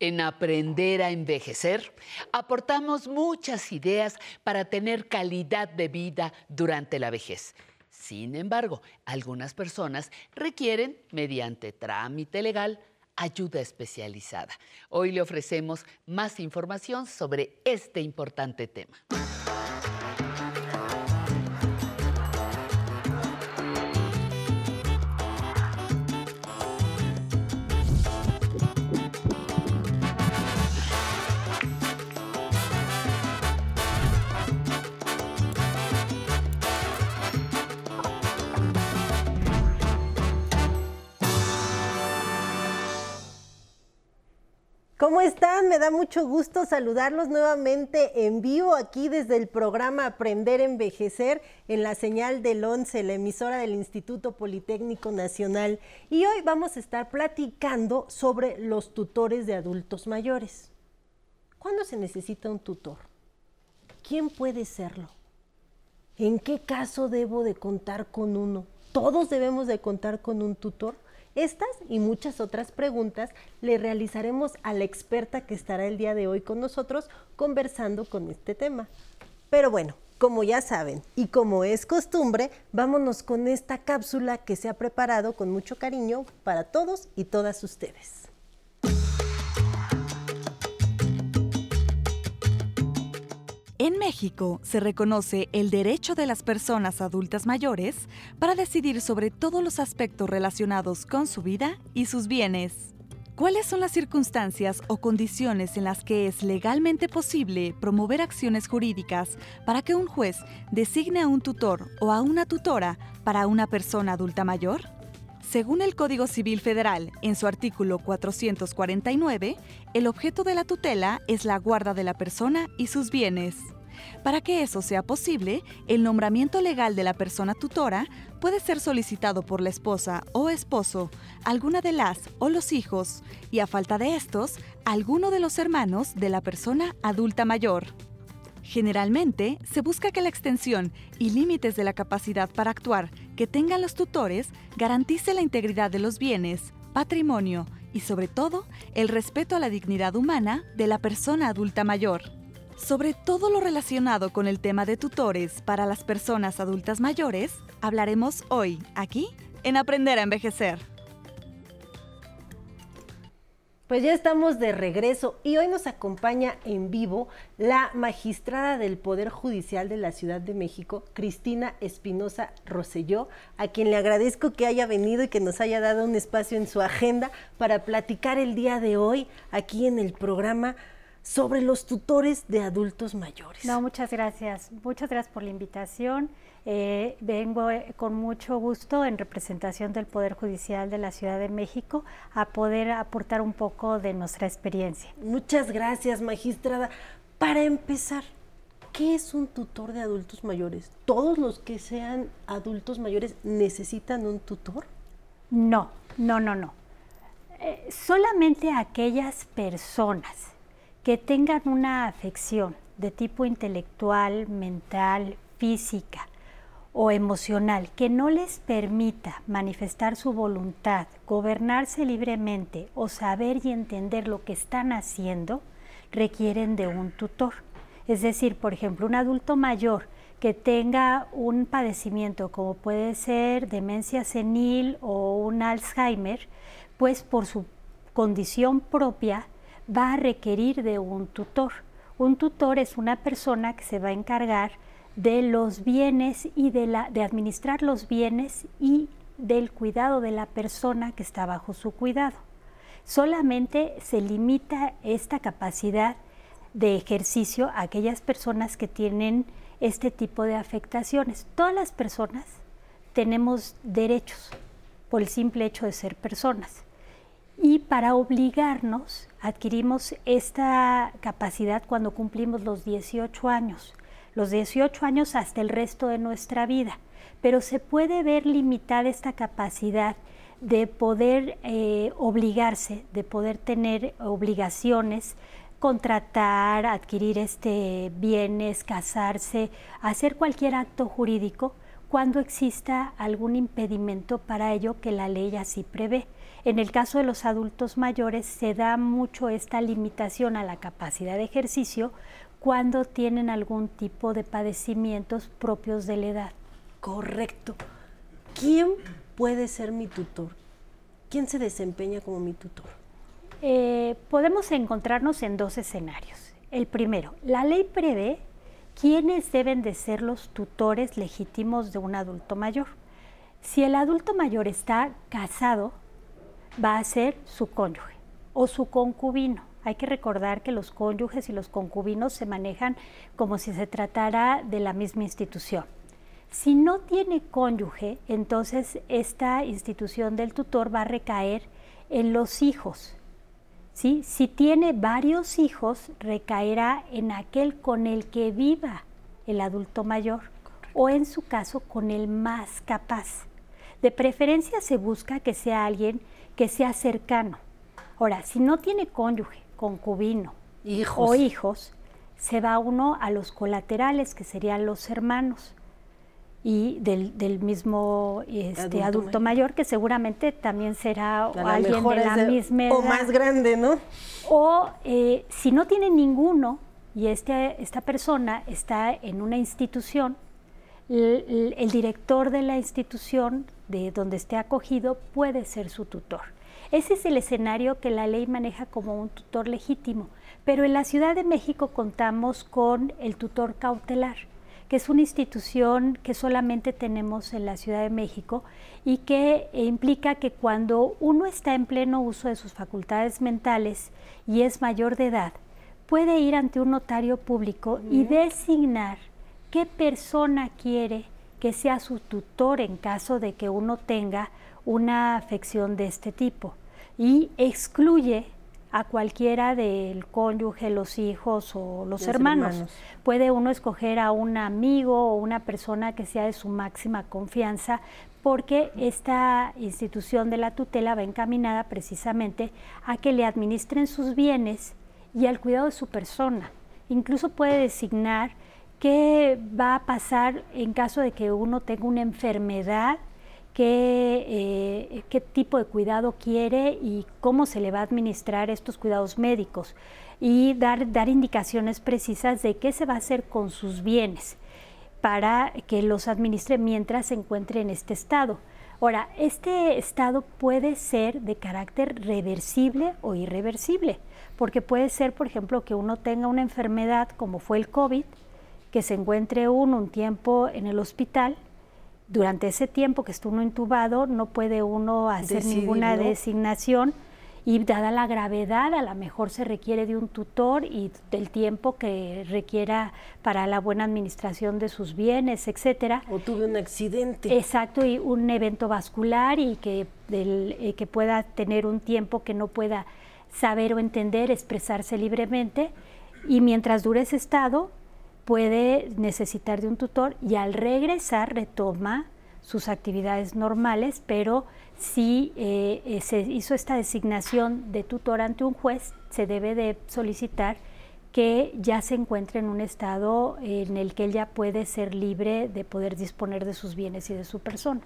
En Aprender a Envejecer aportamos muchas ideas para tener calidad de vida durante la vejez. Sin embargo, algunas personas requieren, mediante trámite legal, ayuda especializada. Hoy le ofrecemos más información sobre este importante tema. ¿Cómo están? Me da mucho gusto saludarlos nuevamente en vivo aquí desde el programa Aprender a Envejecer en la señal del 11, la emisora del Instituto Politécnico Nacional. Y hoy vamos a estar platicando sobre los tutores de adultos mayores. ¿Cuándo se necesita un tutor? ¿Quién puede serlo? ¿En qué caso debo de contar con uno? ¿Todos debemos de contar con un tutor? Estas y muchas otras preguntas le realizaremos a la experta que estará el día de hoy con nosotros conversando con este tema. Pero bueno, como ya saben y como es costumbre, vámonos con esta cápsula que se ha preparado con mucho cariño para todos y todas ustedes. En México se reconoce el derecho de las personas adultas mayores para decidir sobre todos los aspectos relacionados con su vida y sus bienes. ¿Cuáles son las circunstancias o condiciones en las que es legalmente posible promover acciones jurídicas para que un juez designe a un tutor o a una tutora para una persona adulta mayor? Según el Código Civil Federal, en su artículo 449, el objeto de la tutela es la guarda de la persona y sus bienes. Para que eso sea posible, el nombramiento legal de la persona tutora puede ser solicitado por la esposa o esposo, alguna de las o los hijos, y a falta de estos, alguno de los hermanos de la persona adulta mayor. Generalmente, se busca que la extensión y límites de la capacidad para actuar que tengan los tutores garantice la integridad de los bienes, patrimonio y sobre todo el respeto a la dignidad humana de la persona adulta mayor. Sobre todo lo relacionado con el tema de tutores para las personas adultas mayores, hablaremos hoy, aquí, en Aprender a Envejecer. Pues ya estamos de regreso y hoy nos acompaña en vivo la magistrada del Poder Judicial de la Ciudad de México, Cristina Espinosa Roselló, a quien le agradezco que haya venido y que nos haya dado un espacio en su agenda para platicar el día de hoy aquí en el programa sobre los tutores de adultos mayores. No, muchas gracias. Muchas gracias por la invitación. Eh, vengo eh, con mucho gusto en representación del Poder Judicial de la Ciudad de México a poder aportar un poco de nuestra experiencia. Muchas gracias, magistrada. Para empezar, ¿qué es un tutor de adultos mayores? ¿Todos los que sean adultos mayores necesitan un tutor? No, no, no, no. Eh, solamente aquellas personas que tengan una afección de tipo intelectual, mental, física, o emocional que no les permita manifestar su voluntad, gobernarse libremente o saber y entender lo que están haciendo, requieren de un tutor. Es decir, por ejemplo, un adulto mayor que tenga un padecimiento como puede ser demencia senil o un Alzheimer, pues por su condición propia va a requerir de un tutor. Un tutor es una persona que se va a encargar de los bienes y de, la, de administrar los bienes y del cuidado de la persona que está bajo su cuidado. Solamente se limita esta capacidad de ejercicio a aquellas personas que tienen este tipo de afectaciones. Todas las personas tenemos derechos por el simple hecho de ser personas. Y para obligarnos, adquirimos esta capacidad cuando cumplimos los 18 años los 18 años hasta el resto de nuestra vida. Pero se puede ver limitada esta capacidad de poder eh, obligarse, de poder tener obligaciones, contratar, adquirir este bienes, casarse, hacer cualquier acto jurídico cuando exista algún impedimento para ello que la ley así prevé. En el caso de los adultos mayores se da mucho esta limitación a la capacidad de ejercicio cuando tienen algún tipo de padecimientos propios de la edad. Correcto. ¿Quién puede ser mi tutor? ¿Quién se desempeña como mi tutor? Eh, podemos encontrarnos en dos escenarios. El primero, la ley prevé quiénes deben de ser los tutores legítimos de un adulto mayor. Si el adulto mayor está casado, va a ser su cónyuge o su concubino. Hay que recordar que los cónyuges y los concubinos se manejan como si se tratara de la misma institución. Si no tiene cónyuge, entonces esta institución del tutor va a recaer en los hijos. ¿sí? Si tiene varios hijos, recaerá en aquel con el que viva el adulto mayor o en su caso con el más capaz. De preferencia se busca que sea alguien que sea cercano. Ahora, si no tiene cónyuge, concubino o hijos, se va uno a los colaterales, que serían los hermanos y del, mismo este, adulto, mayor. que seguramente también será alguien de la misma edad. O más grande, ¿no? O eh, si no tiene ninguno y este, esta persona está en una institución, el, el, director de la institución de donde esté acogido puede ser su tutor. Ese es el escenario que la ley maneja como un tutor legítimo, pero en la Ciudad de México contamos con el tutor cautelar que es una institución que solamente tenemos en la Ciudad de México y que implica que cuando uno está en pleno uso de sus facultades mentales y es mayor de edad, puede ir ante un notario público y designar qué persona quiere que sea su tutor en caso de que uno tenga una afección de este tipo y excluye a cualquiera del cónyuge, los hijos o los, hermanos. Puede uno escoger a un amigo o una persona que sea de su máxima confianza porque esta institución de la tutela va encaminada precisamente a que le administren sus bienes y al cuidado de su persona. Incluso puede designar qué va a pasar en caso de que uno tenga una enfermedad qué, eh, qué tipo de cuidado quiere y cómo se le va a administrar estos cuidados médicos y dar, dar indicaciones precisas de qué se va a hacer con sus bienes para que los administre mientras se encuentre en este estado. Ahora, este estado puede ser de carácter reversible o irreversible, porque puede ser, por ejemplo, que uno tenga una enfermedad como fue el COVID, que se encuentre uno un tiempo en el hospital durante ese tiempo que está uno intubado no puede uno hacer ninguna designación y dada la gravedad a lo mejor se requiere de un tutor y del tiempo que requiera para la buena administración de sus bienes, etcétera. O tuve un accidente. Exacto, y un evento vascular y que, eh, que pueda tener un tiempo que no pueda saber o entender, expresarse libremente. Y mientras dure ese estado, puede necesitar de un tutor y al regresar retoma sus actividades normales, pero si eh, eh, se hizo esta designación de tutor ante un juez, se debe de solicitar que ya se encuentre en un estado en el que ella puede ser libre de poder disponer de sus bienes y de su persona.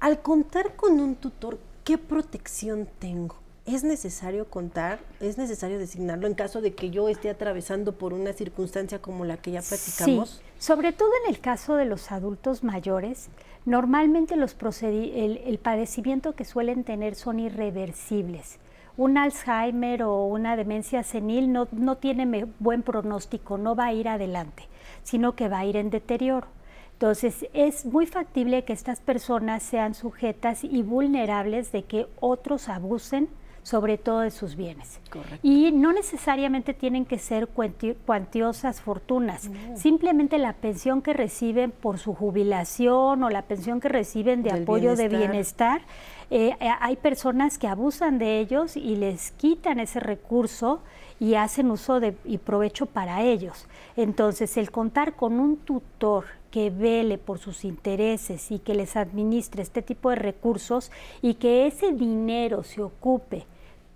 Al contar con un tutor, ¿qué protección tengo? ¿Es necesario contar, es necesario designarlo en caso de que yo esté atravesando por una circunstancia como la que ya platicamos? Sí, sobre todo en el caso de los adultos mayores, normalmente los el, el padecimiento que suelen tener son irreversibles. Un Alzheimer o una demencia senil no, no tiene buen pronóstico, no va a ir adelante, sino que va a ir en deterioro. Entonces, es muy factible que estas personas sean sujetas y vulnerables de que otros abusen sobre todo de sus bienes. Y no necesariamente tienen que ser cuantiosas fortunas, simplemente la pensión que reciben por su jubilación o la pensión que reciben de apoyo de bienestar. Eh, eh, hay personas que abusan de ellos y les quitan ese recurso y hacen uso de, y provecho para ellos. Entonces, el contar con un tutor que vele por sus intereses y que les administre este tipo de recursos y que ese dinero se ocupe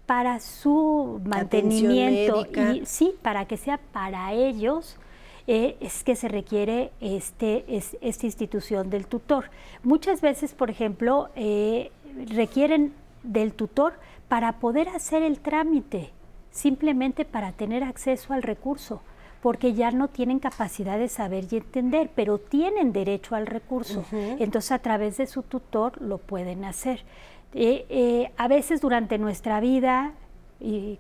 para su mantenimiento y sí, para que sea para ellos eh, es que se requiere este, esta institución del tutor. Muchas veces, por ejemplo, eh, requieren del tutor para poder hacer el trámite, simplemente para tener acceso al recurso porque ya no tienen capacidad de saber y entender, pero tienen derecho al recurso. Entonces, a través de su tutor lo pueden hacer. Eh, eh, a veces durante nuestra vida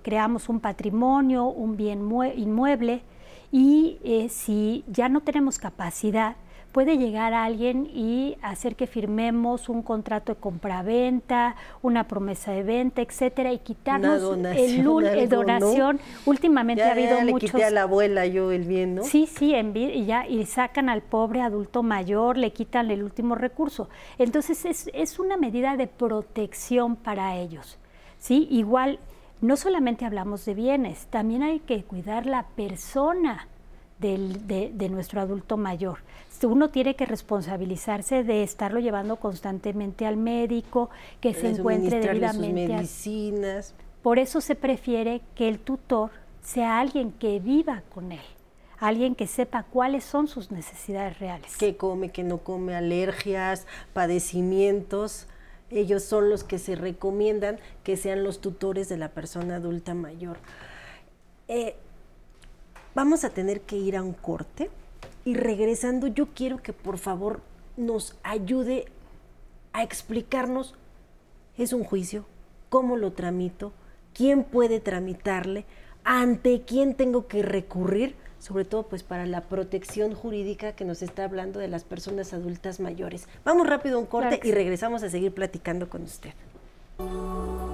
creamos un patrimonio, un bien inmueble, y eh, si ya no tenemos capacidad puede llegar alguien y hacer que firmemos un contrato de compraventa, una promesa de venta, etcétera, y quitarnos el donación. Últimamente ha habido ya le Quité a la abuela yo el bien, ¿no? Sí, sí, y ya y sacan al pobre adulto mayor, le quitan el último recurso. Entonces es, es una medida de protección para ellos. Sí, igual no solamente hablamos de bienes, también hay que cuidar la persona de, nuestro adulto mayor. Uno tiene que responsabilizarse de estarlo llevando constantemente al médico, que se encuentre debidamente. Sus medicinas. Por eso se prefiere que el tutor sea alguien que viva con él, alguien que sepa cuáles son sus necesidades reales. ¿Qué come, qué no come, alergias, padecimientos? Ellos son los que se recomiendan que sean los tutores de la persona adulta mayor. Eh, Vamos a tener que ir a un corte y regresando yo quiero que por favor nos ayude a explicarnos, ¿es un juicio? ¿Cómo lo tramito? ¿Quién puede tramitarle? ¿Ante quién tengo que recurrir? Sobre todo pues para la protección jurídica que nos está hablando de las personas adultas mayores. Vamos rápido a un corte y regresamos a seguir platicando con usted.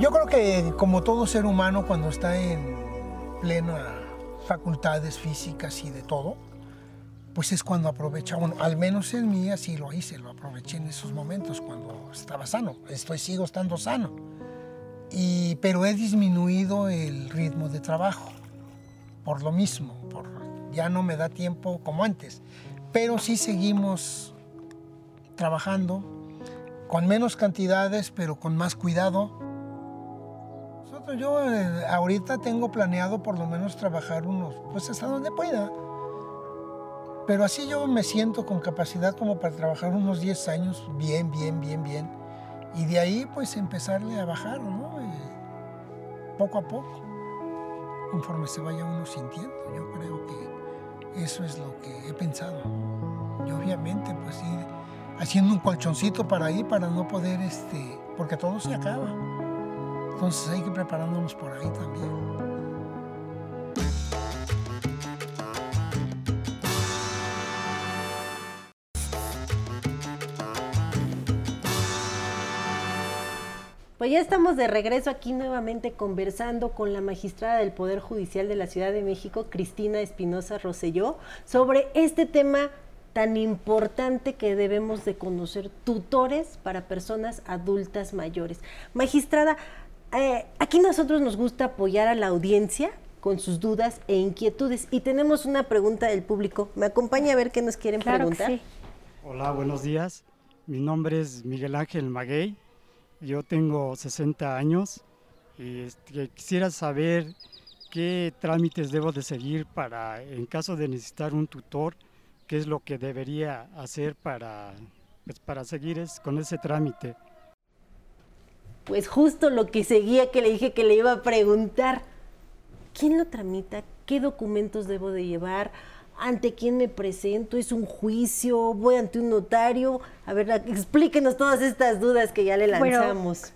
Yo creo que como todo ser humano cuando está en plena facultades físicas y de todo, pues es cuando aprovecha uno. Al menos en mí así lo hice, lo aproveché en esos momentos cuando estaba sano. Estoy, sigo estando sano. Y, pero he disminuido el ritmo de trabajo por lo mismo, por, ya no me da tiempo como antes. Pero sí seguimos trabajando con menos cantidades, pero con más cuidado yo eh, ahorita tengo planeado por lo menos trabajar unos, pues hasta donde pueda. Pero así yo me siento con capacidad como para trabajar unos 10 años bien, bien, bien, bien. Y de ahí pues empezarle a bajar, ¿no? poco a poco, conforme se vaya uno sintiendo. Yo creo que eso es lo que he pensado. Y obviamente pues ir haciendo un colchoncito para ahí para no poder, este, porque todo se acaba. Entonces hay que preparándonos por ahí también. Pues ya estamos de regreso aquí nuevamente conversando con la magistrada del Poder Judicial de la Ciudad de México, Cristina Espinosa Roselló, sobre este tema tan importante que debemos de conocer, tutores para personas adultas mayores. Magistrada, eh, aquí nosotros nos gusta apoyar a la audiencia con sus dudas e inquietudes y tenemos una pregunta del público. ¿Me acompaña a ver qué nos quieren preguntar? Hola, buenos días. Mi nombre es Miguel Ángel Maguey. Yo tengo 60 años y este, quisiera saber qué trámites debo de seguir para, en caso de necesitar un tutor, qué es lo que debería hacer para, pues, para seguir con ese trámite pues justo lo que seguía que le dije que le iba a preguntar. ¿Quién lo tramita? ¿Qué documentos debo de llevar? ¿Ante quién me presento? ¿Es un juicio? ¿Voy ante un notario? A ver, explíquenos todas estas dudas que ya le lanzamos.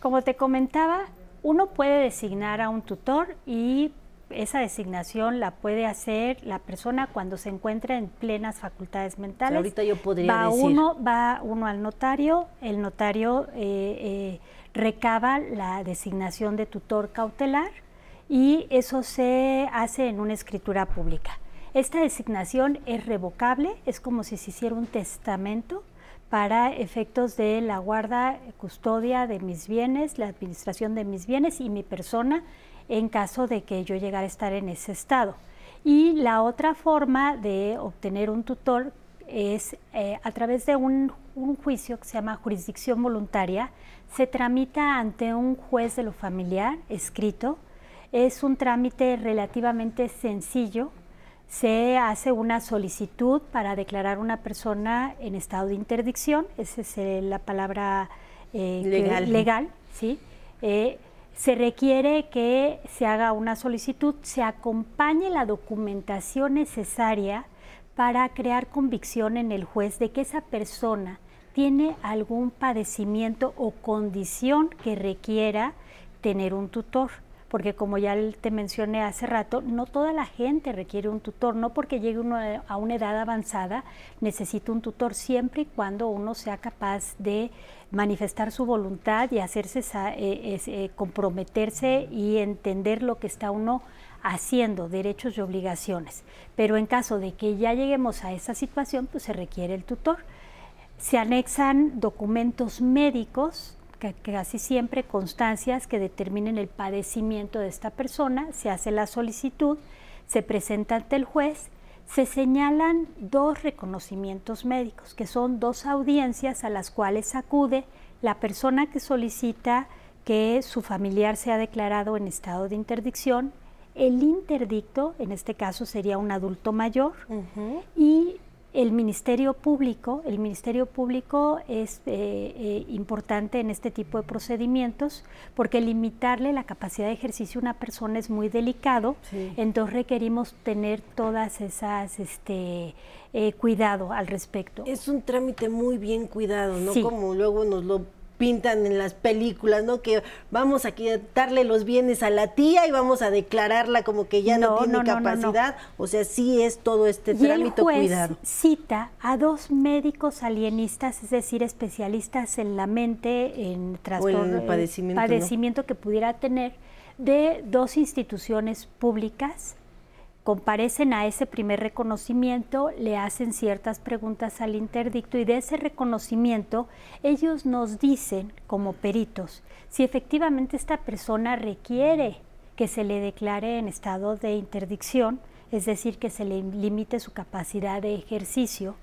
como te comentaba, uno puede designar a un tutor y esa designación la puede hacer la persona cuando se encuentra en plenas facultades mentales. ahorita yo podría va decir. Uno, va uno al notario, el notario eh, eh, recaba la designación de tutor cautelar y eso se hace en una escritura pública. Esta designación es revocable, es como si se hiciera un testamento para efectos de la guarda, custodia de mis bienes, la administración de mis bienes y mi persona en caso de que yo llegara a estar en ese estado. Y la otra forma de obtener un tutor es eh, a través de un, un, juicio que se llama jurisdicción voluntaria, se tramita ante un juez de lo familiar escrito. Es un trámite relativamente sencillo. se hace una solicitud para declarar una persona en estado de interdicción, esa es eh, la palabra eh, legal. legal. ¿sí? Eh, se requiere que se haga una solicitud, se acompañe la documentación necesaria para crear convicción en el juez de que esa persona tiene algún padecimiento o condición que requiera tener un tutor porque como ya te mencioné hace rato, no toda la gente requiere un tutor, no porque llegue uno a una edad avanzada necesita un tutor siempre y cuando uno sea capaz de manifestar su voluntad y hacerse eh, eh, comprometerse y entender lo que está uno haciendo, derechos y obligaciones. Pero en caso de que ya lleguemos a esa situación, pues se requiere el tutor. Se anexan documentos médicos casi siempre constancias que determinen el padecimiento de esta persona, se hace la solicitud, se presenta ante el juez, se señalan dos reconocimientos médicos, que son dos audiencias a las cuales acude la persona que solicita que su familiar sea declarado en estado de interdicción, el interdicto, en este caso sería un adulto mayor, y el Ministerio Público, el Ministerio Público es eh, eh, importante en este tipo de procedimientos porque limitarle la capacidad de ejercicio a una persona es muy delicado, entonces requerimos tener todas esas este eh, cuidado al respecto. Es un trámite muy bien cuidado, no como luego nos lo pintan en las películas, ¿no? Que vamos a darle los bienes a la tía y vamos a declararla como que ya no, tiene capacidad. O sea, sí es todo este trámite cuidado. Cita a dos médicos alienistas, es decir, especialistas en la mente, en trastorno, padecimiento, padecimiento que pudiera tener, de dos instituciones públicas comparecen a ese primer reconocimiento, le hacen ciertas preguntas al interdicto y de ese reconocimiento ellos nos dicen como peritos si efectivamente esta persona requiere que se le declare en estado de interdicción, es decir, que se le limite su capacidad de ejercicio,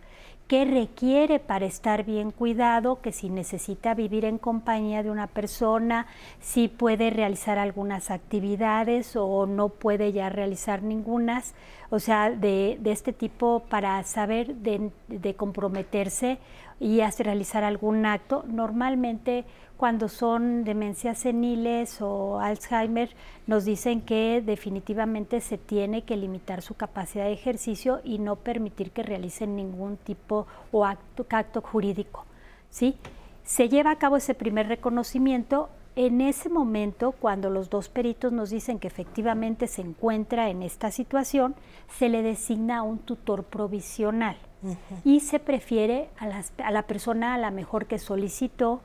qué requiere para estar bien cuidado, que si necesita vivir en compañía de una persona, si puede realizar algunas actividades o no puede ya realizar ningunas, o sea, de, este tipo para saber de, de comprometerse y hacer, realizar algún acto. Normalmente cuando son demencias seniles o Alzheimer, nos dicen que definitivamente se tiene que limitar su capacidad de ejercicio y no permitir que realicen ningún tipo o acto, acto jurídico. ¿sí? Se lleva a cabo ese primer reconocimiento. En ese momento, cuando los dos peritos nos dicen que efectivamente se encuentra en esta situación, se le designa un tutor provisional y se prefiere a, a la persona a la mejor que solicitó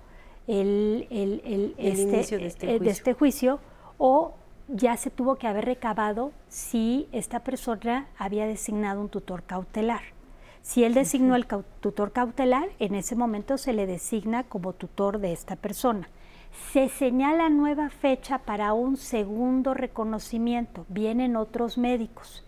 el, el, este, de, este eh, este, juicio. o ya se tuvo que haber recabado si esta persona había designado un tutor cautelar. Si él designó el tutor cautelar, en ese momento se le designa como tutor de esta persona. Se señala nueva fecha para un segundo reconocimiento. Vienen otros médicos.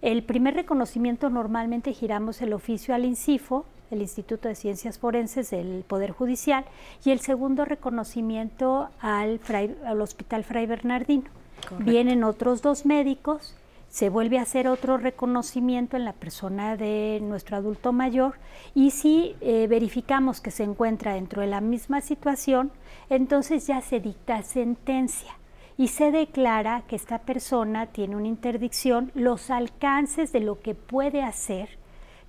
El primer reconocimiento normalmente giramos el oficio al INCIFO, el Instituto de Ciencias Forenses del Poder Judicial, y el segundo reconocimiento al, al Hospital Fray Bernardino. Vienen otros dos médicos, se vuelve a hacer otro reconocimiento en la persona de nuestro adulto mayor y si eh, verificamos que se encuentra dentro de la misma situación, entonces ya se dicta sentencia y se declara que esta persona tiene una interdicción, los alcances de lo que puede hacer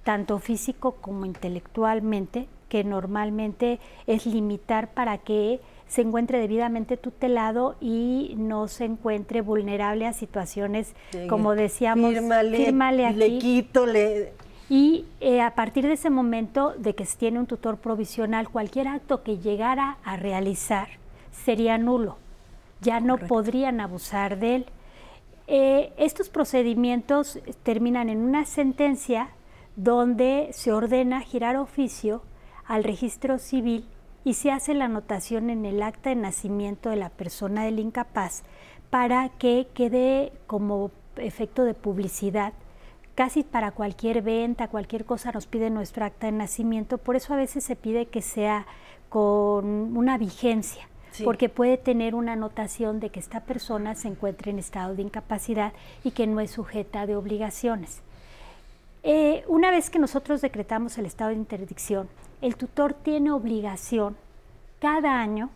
tanto físico como intelectualmente, que normalmente es limitar para que se encuentre debidamente tutelado y no se encuentre vulnerable a situaciones, como decíamos, fírmale, aquí. Le quito, le... Y eh, a partir de ese momento de que se tiene un tutor provisional, cualquier acto que llegara a realizar sería nulo. Ya no podrían abusar de él. Eh, estos procedimientos terminan en una sentencia donde se ordena girar oficio al registro civil y se hace la anotación en el acta de nacimiento de la persona del incapaz para que quede como efecto de publicidad. Casi para cualquier venta, cualquier cosa nos pide nuestro acta de nacimiento, por eso a veces se pide que sea con una vigencia, porque puede tener una anotación de que esta persona se encuentre en estado de incapacidad y que no es sujeta de obligaciones. Eh, una vez que nosotros decretamos el estado de interdicción, el tutor tiene obligación cada año,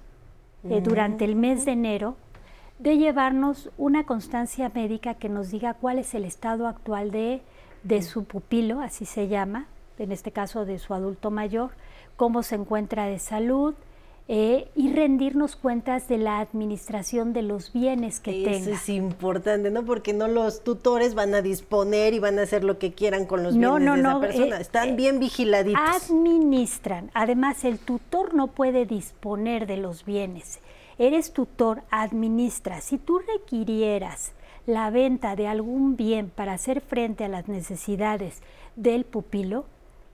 eh, durante el mes de enero, de llevarnos una constancia médica que nos diga cuál es el estado actual de, de su pupilo, así se llama, en este caso de su adulto mayor, cómo se encuentra de salud, eh, y rendirnos cuentas de la administración de los bienes que tenga. Eso es importante, ¿no? Porque no los tutores van a disponer y van a hacer lo que quieran con los bienes de esa persona. Eh, Están eh, bien vigiladitos. Administran. Además, el tutor no puede disponer de los bienes. Eres tutor, administra. Si tú requirieras la venta de algún bien para hacer frente a las necesidades del pupilo,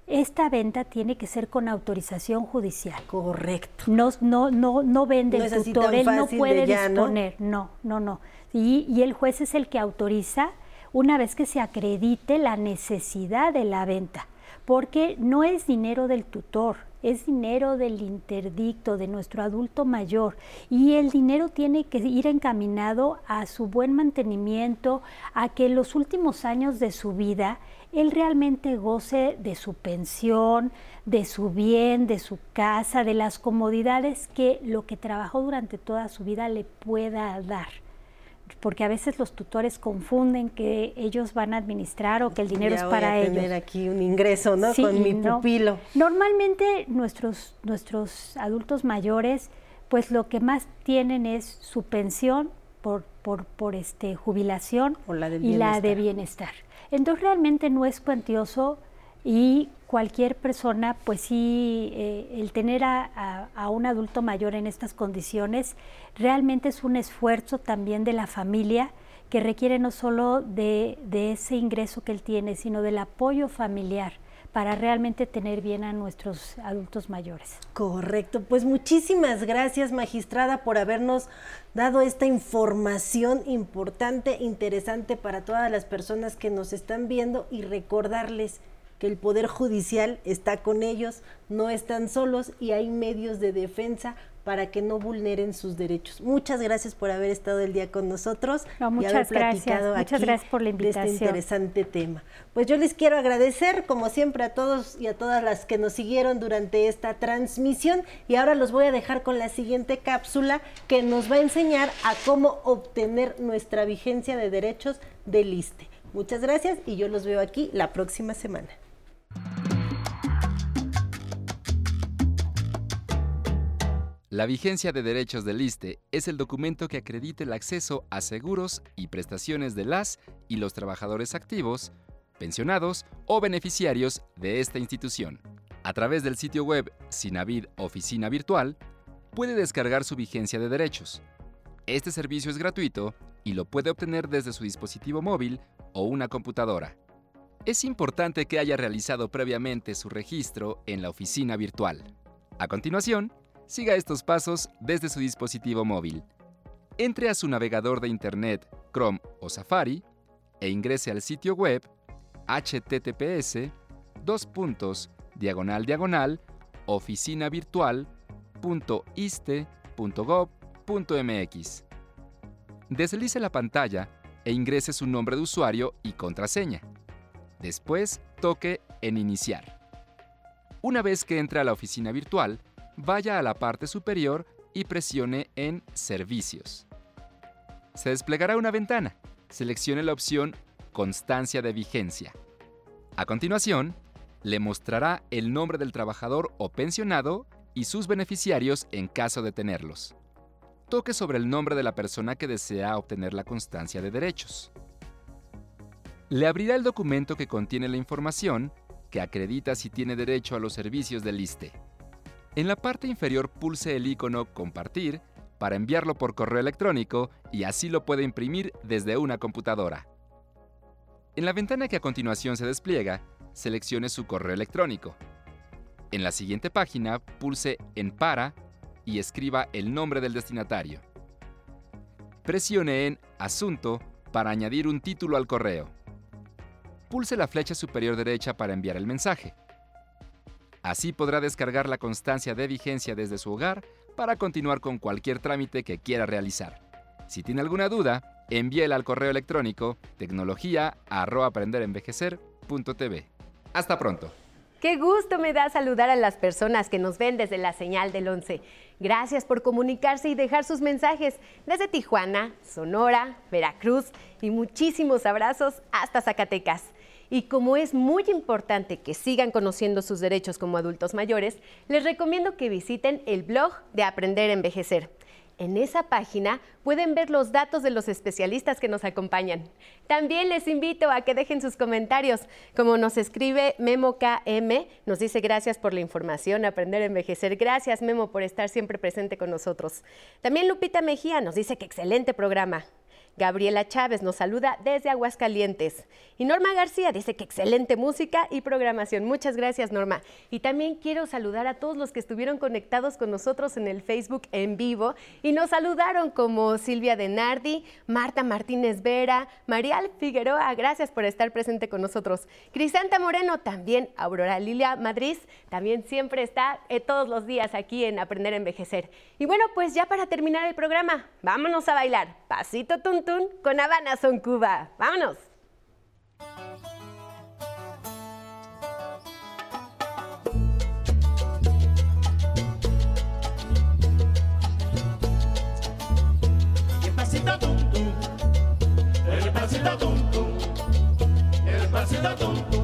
esta venta tiene que ser con autorización judicial. Correcto. No, no, no, no vende el tutor, él no puede disponer. ¿no? no, no, Y, y el juez es el que autoriza una vez que se acredite la necesidad de la venta, porque no es dinero del tutor, es dinero del interdicto, de nuestro adulto mayor, y el dinero tiene que ir encaminado a su buen mantenimiento, a que en los últimos años de su vida él realmente goce de su pensión, de su bien, de su casa, de las comodidades que lo que trabajó durante toda su vida le pueda dar. Porque a veces los tutores confunden que ellos van a administrar o que el dinero es para voy a tener aquí un ingreso, ¿no? Con mi pupilo. Normalmente nuestros, nuestros adultos mayores, pues lo que más tienen es su pensión por, por, por este, jubilación y la de bienestar. Entonces realmente no es cuantioso y cualquier persona, pues sí, eh, el tener a, un adulto mayor en estas condiciones realmente es un esfuerzo también de la familia que requiere no solo de ese ingreso que él tiene, sino del apoyo familiar para realmente tener bien a nuestros adultos mayores. Correcto, pues muchísimas gracias magistrada por habernos dado esta información importante, interesante para todas las personas que nos están viendo y recordarles que el Poder Judicial está con ellos, no están solos y hay medios de defensa para que no vulneren sus derechos. Muchas gracias por haber estado el día con nosotros muchas y haber platicado gracias. Muchas gracias por la invitación. De este interesante tema. Pues yo les quiero agradecer, como siempre, a todos y a todas las que nos siguieron durante esta transmisión y ahora los voy a dejar con la siguiente cápsula que nos va a enseñar a cómo obtener nuestra vigencia de derechos del ISTE. Muchas gracias y yo los veo aquí la próxima semana. La vigencia de derechos del ISTE es el documento que acredita el acceso a seguros y prestaciones de las y los trabajadores activos, pensionados o beneficiarios de esta institución. A través del sitio web Sinavid Oficina Virtual, puede descargar su vigencia de derechos. Este servicio es gratuito y lo puede obtener desde su dispositivo móvil o una computadora. Es importante que haya realizado previamente su registro en la oficina virtual. A continuación, siga estos pasos desde su dispositivo móvil. Entre a su navegador de Internet, Chrome o Safari, e ingrese al sitio web https dos puntos, diagonal diagonal oficinavirtual.iste.gov.mx. Deslice la pantalla e ingrese su nombre de usuario y contraseña. Después toque en Iniciar. Una vez que entre a la oficina virtual, vaya a la parte superior y presione en Servicios. Se desplegará una ventana. Seleccione la opción Constancia de vigencia. A continuación, le mostrará el nombre del trabajador o pensionado y sus beneficiarios en caso de tenerlos. Toque sobre el nombre de la persona que desea obtener la constancia de derechos. Le abrirá el documento que contiene la información que acredita si tiene derecho a los servicios del ISTE. En la parte inferior pulse el icono Compartir para enviarlo por correo electrónico y así lo puede imprimir desde una computadora. En la ventana que a continuación se despliega, seleccione su correo electrónico. En la siguiente página pulse en Para y escriba el nombre del destinatario. Presione en Asunto para añadir un título al correo. Pulse la flecha superior derecha para enviar el mensaje. Así podrá descargar la constancia de vigencia desde su hogar para continuar con cualquier trámite que quiera realizar. Si tiene alguna duda, envíela al correo electrónico tecnología.aprenderenvejecer.com once.tv. Hasta pronto. Qué gusto me da saludar a las personas que nos ven desde la señal del 11. Gracias por comunicarse y dejar sus mensajes desde Tijuana, Sonora, Veracruz y muchísimos abrazos hasta Zacatecas. Y como es muy importante que sigan conociendo sus derechos como adultos mayores, les recomiendo que visiten el blog de Aprender a Envejecer. En esa página pueden ver los datos de los especialistas que nos acompañan. También les invito a que dejen sus comentarios. Como nos escribe Memo KM, nos dice gracias por la información, aprender a envejecer. Gracias Memo por estar siempre presente con nosotros. También Lupita Mejía nos dice que excelente programa. Gabriela Chávez nos saluda desde Aguascalientes. Y Norma García dice que excelente música y programación. Muchas gracias, Norma. Y también quiero saludar a todos los que estuvieron conectados con nosotros en el Facebook en vivo y nos saludaron como Silvia Denardi, Marta Martínez Vera, Marial Figueroa, gracias por estar presente con nosotros. Crisanta Moreno también, Aurora Lilia Madrid, también siempre está eh, todos los días aquí en Aprender a Envejecer. Y bueno, pues ya para terminar el programa, vámonos a bailar. Pasito con Habana Son Cuba. ¡Vámonos! El pasito el pasito tum tum, el pasito tum tum.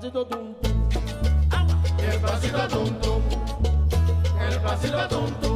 Pasito tum tum, el pasito tum tum, el pasito tum tum